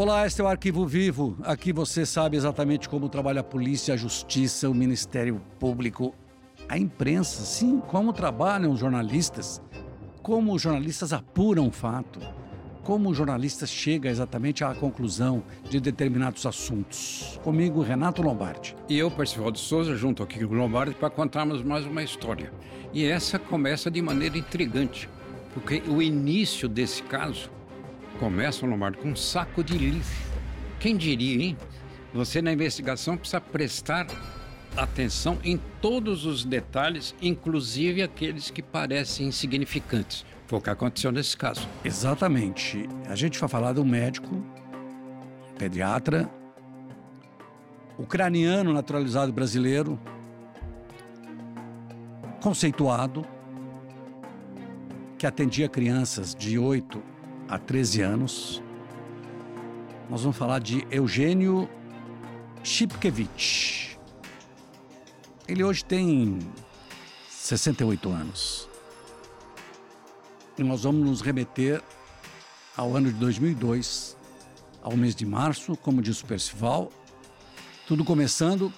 Olá, este é o Arquivo Vivo. Aqui você sabe exatamente como trabalha a polícia, a justiça, o Ministério Público, a imprensa, sim, como trabalham os jornalistas, como os jornalistas apuram o fato, como o jornalista chega exatamente à conclusão de determinados assuntos. Comigo, Renato Lombardi. E eu, Percival de Souza, junto aqui com o Lombardi, para contarmos mais uma história. E essa começa de maneira intrigante, porque o início desse caso começa, Lombardi, com um saco de lixo. Quem diria, hein? Você na investigação precisa prestar atenção em todos os detalhes, inclusive aqueles que parecem insignificantes. Foi o que aconteceu nesse caso. Exatamente. A gente vai falar de um médico, pediatra, ucraniano naturalizado brasileiro, conceituado, que atendia crianças de 8 a 13 anos. Nós vamos falar de Eugênio Shipkevich. Ele hoje tem 68 anos. E nós vamos nos remeter ao ano de 2002, ao mês de março, como diz o Percival, tudo começando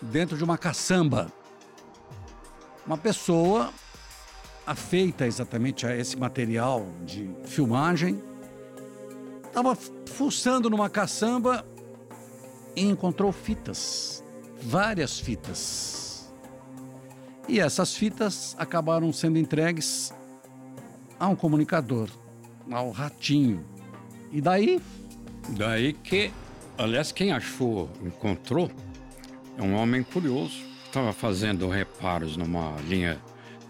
dentro de uma caçamba. Uma pessoa afeita exatamente a esse material de filmagem estava fuçando numa caçamba e encontrou fitas, várias fitas. E essas fitas acabaram sendo entregues a um comunicador, ao Ratinho. E daí? Daí que, aliás, quem achou, encontrou, é um homem curioso, estava fazendo reparos numa linha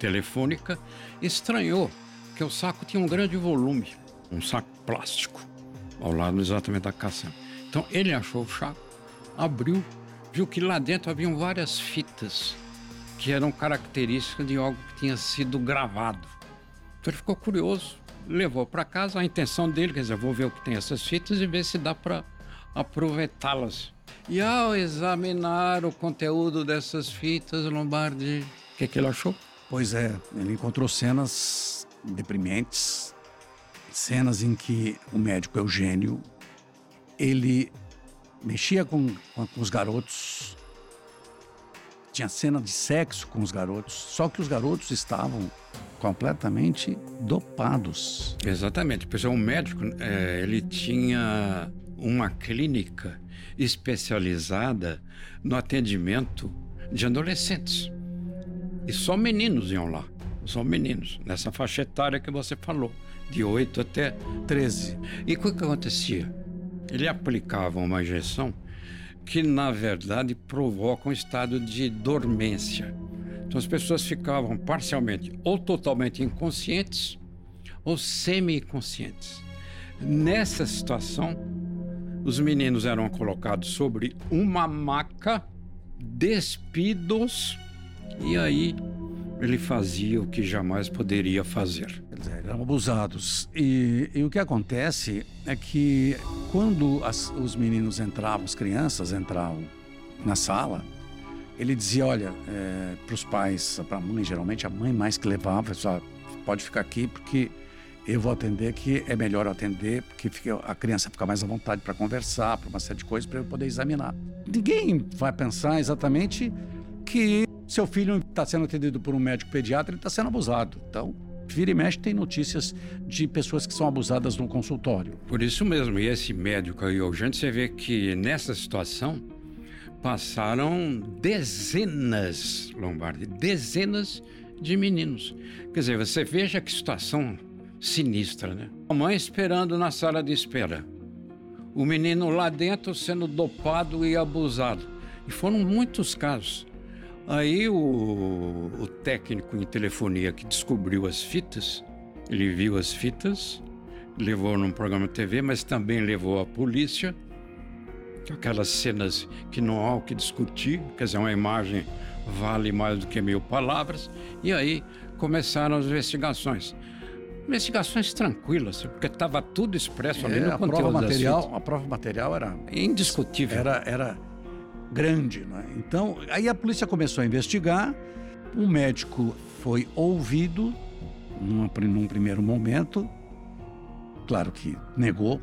telefônica, estranhou que o saco tinha um grande volume, um saco plástico, ao lado exatamente da caçamba. Então ele achou o saco, abriu, viu que lá dentro haviam várias fitas que eram características de algo que tinha sido gravado. Então ele ficou curioso, levou para casa a intenção dele, quer dizer, vou ver o que tem essas fitas e ver se dá para aproveitá-las. E ao examinar o conteúdo dessas fitas, Lombardi, o que, que ele achou? Pois é, ele encontrou cenas deprimentes, cenas em que o médico Eugênio ele mexia com, com, com os garotos, tinha cena de sexo com os garotos, só que os garotos estavam completamente dopados. Exatamente, pois é, um médico, é, ele tinha uma clínica especializada no atendimento de adolescentes. E só meninos iam lá. Só meninos, nessa faixa etária que você falou, de 8 até 13. E o que, que acontecia? Ele aplicava uma injeção que, na verdade, provoca um estado de dormência. Então as pessoas ficavam parcialmente ou totalmente inconscientes ou semi-inconscientes. Nessa situação, os meninos eram colocados sobre uma maca, despidos e aí ele fazia o que jamais poderia fazer. Eram abusados. E, e o que acontece é que quando as, os meninos entravam, as crianças entravam na sala, ele dizia: olha, é, para os pais, para a mãe, geralmente a mãe mais que levava, só pode ficar aqui porque eu vou atender que é melhor atender porque fica, a criança fica mais à vontade para conversar, para uma série de coisas para eu poder examinar. Ninguém vai pensar exatamente que seu filho está sendo atendido por um médico pediatra e está sendo abusado. Então, vira e mexe tem notícias de pessoas que são abusadas no consultório. Por isso mesmo, e esse médico aí, gente, você vê que nessa situação passaram dezenas, Lombardi, dezenas de meninos. Quer dizer, você veja que situação sinistra, né? A mãe esperando na sala de espera. O menino lá dentro sendo dopado e abusado. E foram muitos casos. Aí o, o técnico em telefonia que descobriu as fitas, ele viu as fitas, levou num programa de TV, mas também levou a polícia. Aquelas cenas que não há o que discutir, quer dizer, uma imagem vale mais do que mil palavras. E aí começaram as investigações. Investigações tranquilas, porque estava tudo expresso ali é, no a conteúdo prova material, A prova material era indiscutível. Era, era grande. Né? Então, aí a polícia começou a investigar. Um médico foi ouvido num, num primeiro momento, claro que negou,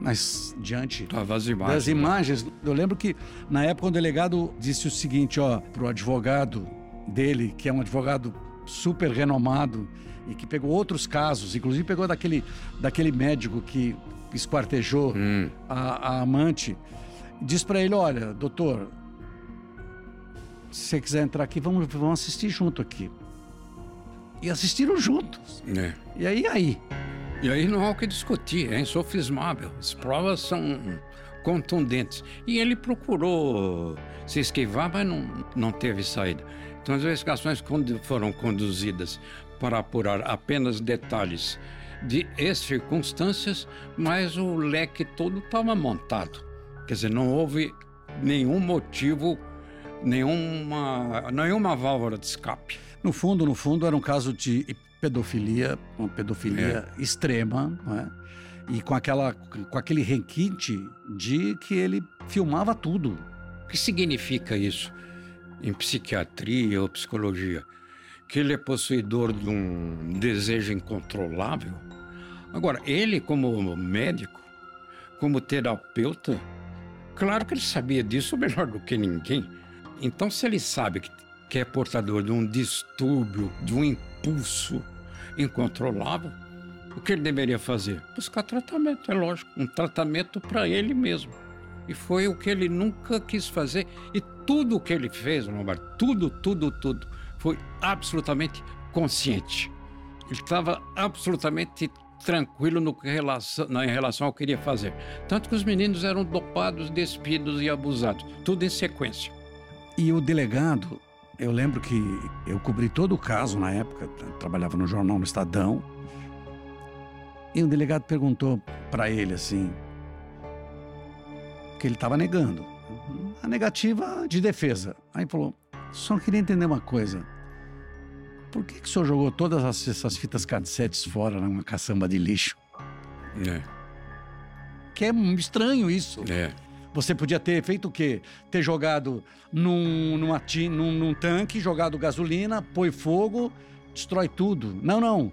mas diante Tava as imagens, das né? imagens, eu lembro que na época o delegado disse o seguinte, ó, pro advogado dele, que é um advogado super renomado e que pegou outros casos, inclusive pegou daquele, daquele médico que esquartejou Hum, a, a amante, diz para ele, olha, doutor, se você quiser entrar aqui, vamos, vamos assistir junto aqui. E assistiram juntos. é. E aí, aí? E aí não há o que discutir, é insofismável. As provas são contundentes. E ele procurou se esquivar, mas não, não teve saída. Então as investigações foram conduzidas para apurar apenas detalhes de circunstâncias, mas o leque todo estava montado. Quer dizer, não houve nenhum motivo, nenhuma, nenhuma válvula de escape. No fundo, no fundo, era um caso de pedofilia, uma pedofilia extrema, não é? E com, aquela, com aquele requinte de que ele filmava tudo. O que significa isso em psiquiatria ou psicologia? Que ele é possuidor de um desejo incontrolável? Agora, ele, como médico, como terapeuta, claro que ele sabia disso melhor do que ninguém. Então, se ele sabe que, é portador de um distúrbio, de um impulso incontrolável, o que ele deveria fazer? Buscar tratamento, é lógico, um tratamento para ele mesmo. E foi o que ele nunca quis fazer. E tudo o que ele fez, Lombardo, tudo, tudo, tudo, foi absolutamente consciente. Ele estava absolutamente tranquilo no relação, na, em relação ao que queria fazer. Tanto que os meninos eram dopados, despidos e abusados. Tudo em sequência. E o delegado, eu lembro que eu cobri todo o caso na época, tra- trabalhava no jornal no Estadão. E o delegado perguntou para ele assim, que ele estava negando, a negativa de defesa. Aí falou: só queria entender uma coisa. Por que, que o senhor jogou todas as- essas fitas cassetes fora numa caçamba de lixo? É, Que é estranho isso. é. Você podia ter feito o quê? Ter jogado num, numa num, num tanque, jogado gasolina, põe fogo, destrói tudo. Não, não.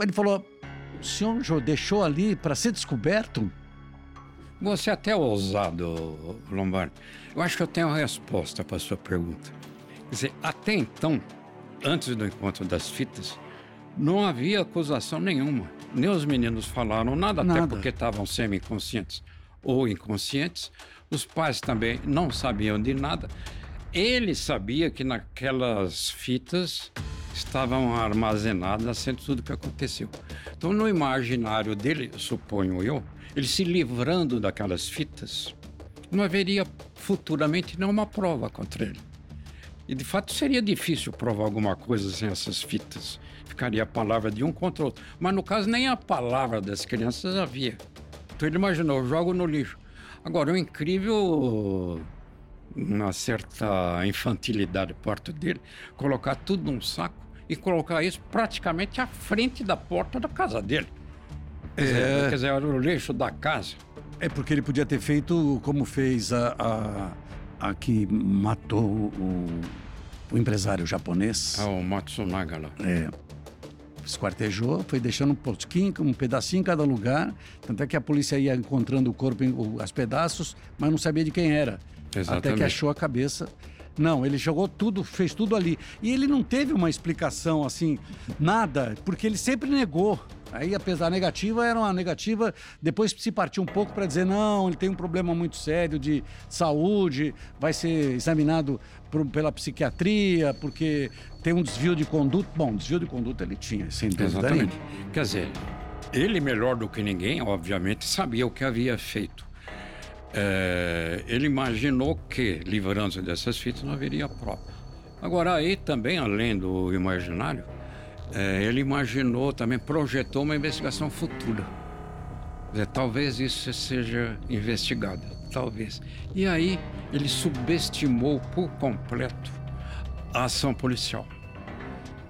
Ele falou: o senhor deixou ali para ser descoberto? Você é até ousado, Lombardo. Eu acho que eu tenho a resposta para sua pergunta. Quer dizer, até então, antes do encontro das fitas, não havia acusação nenhuma. Nem os meninos falaram nada, até Nada. porque estavam semi-inconscientes ou inconscientes. Os pais também não sabiam de nada. Ele sabia que naquelas fitas estavam armazenadas sendo tudo o que aconteceu. Então, no imaginário dele, suponho eu, ele se livrando daquelas fitas, não haveria futuramente nenhuma prova contra ele. E de fato seria difícil provar alguma coisa sem essas fitas. Ficaria a palavra de um contra o outro. Mas no caso, nem a palavra das crianças havia. Então ele imaginou, jogo no lixo. Agora, o incrível, uma certa infantilidade parte dele, colocar tudo num saco e colocar isso praticamente à frente da porta da casa dele. Quer dizer, quer dizer, era o lixo da casa. É porque ele podia ter feito como fez a, a, a que matou o, o empresário japonês. Ah, o Matsunaga lá. É, esquartejou, foi deixando um pouquinho, um pedacinho em cada lugar. Tanto é que a polícia ia encontrando o corpo, os pedaços, mas não sabia de quem era. Até Exatamente. que achou a cabeça. Não, ele jogou tudo, fez tudo ali. E ele não teve uma explicação assim, nada, porque ele sempre negou. Aí, apesar da negativa, era uma negativa. Depois se partiu um pouco para dizer: não, ele tem um problema muito sério de saúde, vai ser examinado por- pela psiquiatria, porque tem um desvio de conduta. Bom, desvio de conduta ele tinha, sem dúvida Exatamente. Quer dizer, ele melhor do que ninguém, obviamente, sabia o que havia feito. É, ele imaginou que, livrando-se dessas fitas, não haveria prova. Agora, aí também, além do imaginário, é, ele imaginou, também projetou uma investigação futura. Dizer, talvez isso seja investigado, talvez. E aí ele subestimou por completo a ação policial.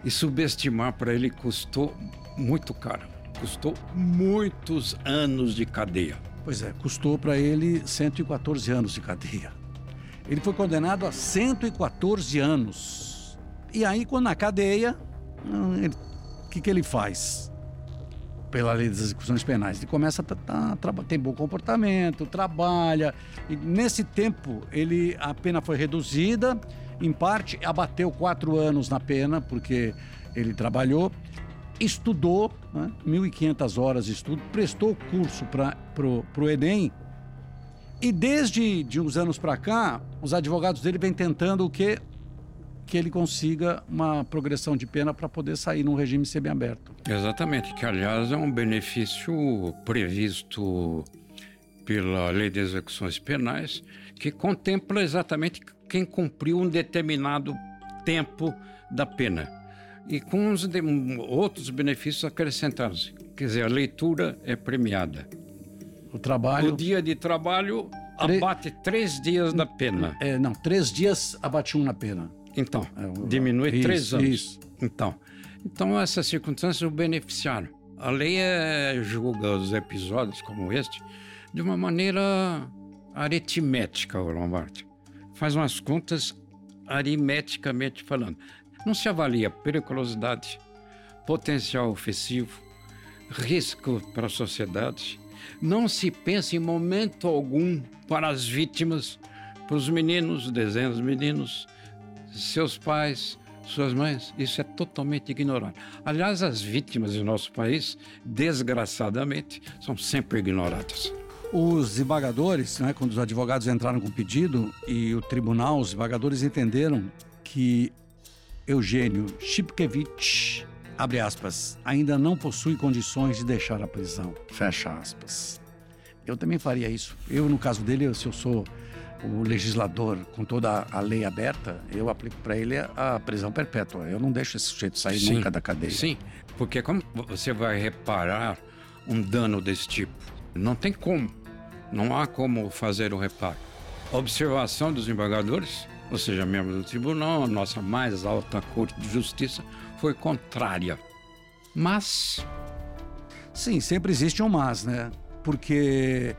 E subestimar para ele custou muito caro. Custou muitos anos de cadeia. Pois é, custou para ele 114 anos de cadeia. Ele foi condenado a 114 anos. E aí, quando na cadeia, hum, o que, que ele faz? pela lei das execuções penais. Ele começa a ter bom comportamento, trabalha. E nesse tempo, ele, a pena foi reduzida, em parte, abateu quatro anos na pena, porque ele trabalhou, estudou, né, 1.500 horas de estudo, prestou curso para o Enem. E desde de uns anos para cá, os advogados dele vêm tentando o quê? que ele consiga uma progressão de pena para poder sair num regime semiaberto. Exatamente, que aliás é um benefício previsto pela Lei de Execuções Penais, que contempla exatamente quem cumpriu um determinado tempo da pena. E com os de, outros benefícios acrescentados. Quer dizer, a leitura é premiada. O trabalho. O dia de trabalho abate três dias da pena. É, não, três dias abate um na pena. Então, é, diminui isso, três anos. Isso. Então, então, essas circunstâncias o beneficiaram. A lei é, julga os episódios como este de uma maneira aritmética, Lombardi. Faz umas contas aritmeticamente falando. Não se avalia periculosidade, potencial ofensivo, risco para a sociedade. Não se pensa em momento algum para as vítimas, para os meninos, dezenas de meninos, seus pais, suas mães. Isso é totalmente ignorado. Aliás, as vítimas do nosso país, desgraçadamente, são sempre ignoradas. Os desembargadores, né, quando os advogados entraram com o pedido e o tribunal, os desembargadores entenderam que Eugênio Chipkevich, abre aspas, ainda não possui condições de deixar a prisão, fecha aspas. Eu também faria isso. Eu, no caso dele, se eu sou o legislador, com toda a lei aberta, eu aplico para ele a prisão perpétua. Eu não deixo esse sujeito sair sim, nunca da cadeia. Sim, porque como você vai reparar um dano desse tipo? Não tem como. Não há como fazer o reparo. A observação dos embargadores, ou seja, membros do tribunal, a nossa mais alta Corte de Justiça, foi contrária. Mas. Sim, sempre existe um mas, né? Porque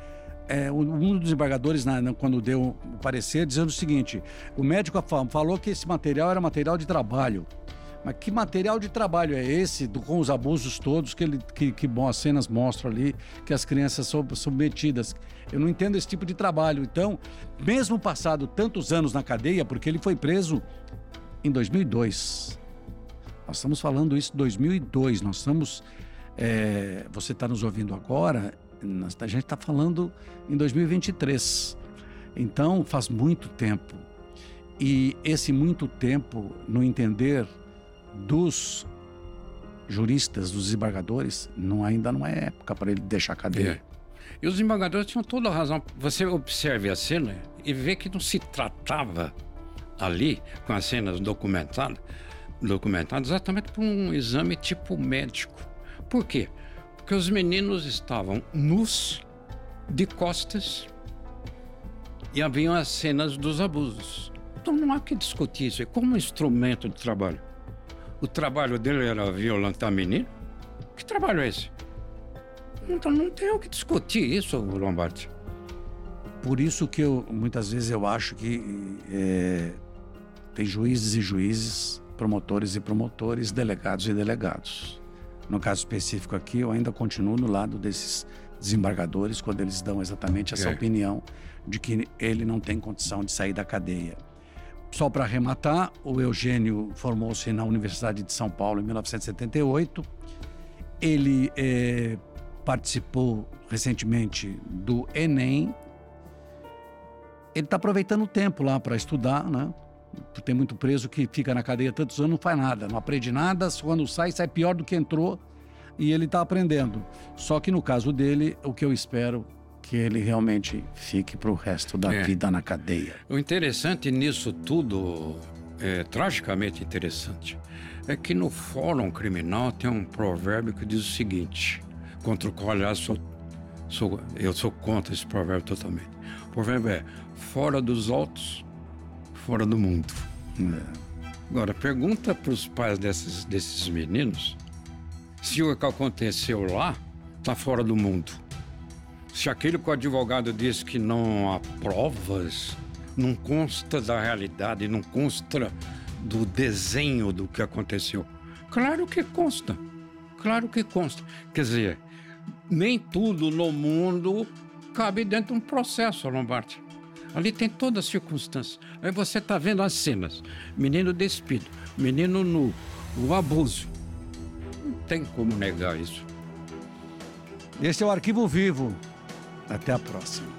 é, um dos desembargadores, na, na, quando deu o parecer, dizendo o seguinte: o médico falou que esse material era material de trabalho. Mas que material de trabalho é esse, do, com os abusos todos que, ele, que, que bom, as cenas mostram ali, que as crianças são submetidas? Eu não entendo esse tipo de trabalho. Então, mesmo passado tantos anos na cadeia, porque ele foi preso em 2002. Nós estamos falando isso em 2002. Nós estamos. É, você está nos ouvindo agora a gente está falando em 2023. Então, faz muito tempo. E esse muito tempo, no entender dos juristas, dos desembargadores, não, ainda não é época para ele deixar a cadeia. É. E os desembargadores tinham toda a razão. Você observe a cena e vê que não se tratava ali, com as cenas documentadas, documentadas exatamente por um exame tipo médico. Por quê? Porque os meninos estavam nus, de costas, e haviam as cenas dos abusos. Então não há que discutir isso. É como instrumento de trabalho. O trabalho dele era violentar menino? Que trabalho é esse? Então não tem o que discutir isso, Lombardi. Por isso que eu, muitas vezes eu acho que é, tem juízes e juízes, promotores e promotores, delegados e delegados. No caso específico aqui, eu ainda continuo no lado desses desembargadores quando eles dão exatamente essa é. opinião de que ele não tem condição de sair da cadeia. Só para arrematar, o Eugênio formou-se na Universidade de São Paulo em 1978. Ele é, participou recentemente do Enem. Ele está aproveitando o tempo lá para estudar, né? tem muito preso que fica na cadeia tantos anos, não faz nada, não aprende nada, quando sai, sai pior do que entrou e ele está aprendendo. Só que no caso dele, o que eu espero que ele realmente fique para o resto da é. vida na cadeia. O interessante nisso tudo, é, tragicamente interessante, é que no Fórum Criminal tem um provérbio que diz o seguinte, contra o qual, aliás, sou, sou, eu sou contra esse provérbio totalmente. O provérbio é: fora dos altos, fora do mundo. É. Agora, pergunta para os pais desses, desses meninos se o que aconteceu lá está fora do mundo. Se aquilo que o advogado diz que não há provas, não consta da realidade, não consta do desenho do que aconteceu. Claro que consta. Claro que consta. Quer dizer, nem tudo no mundo cabe dentro de um processo, Lombardi. Ali tem todas as circunstâncias. Aí você está vendo as cenas: menino despido, menino nu, o abuso. Não tem como negar isso. Este é o Arquivo Vivo. Até a próxima.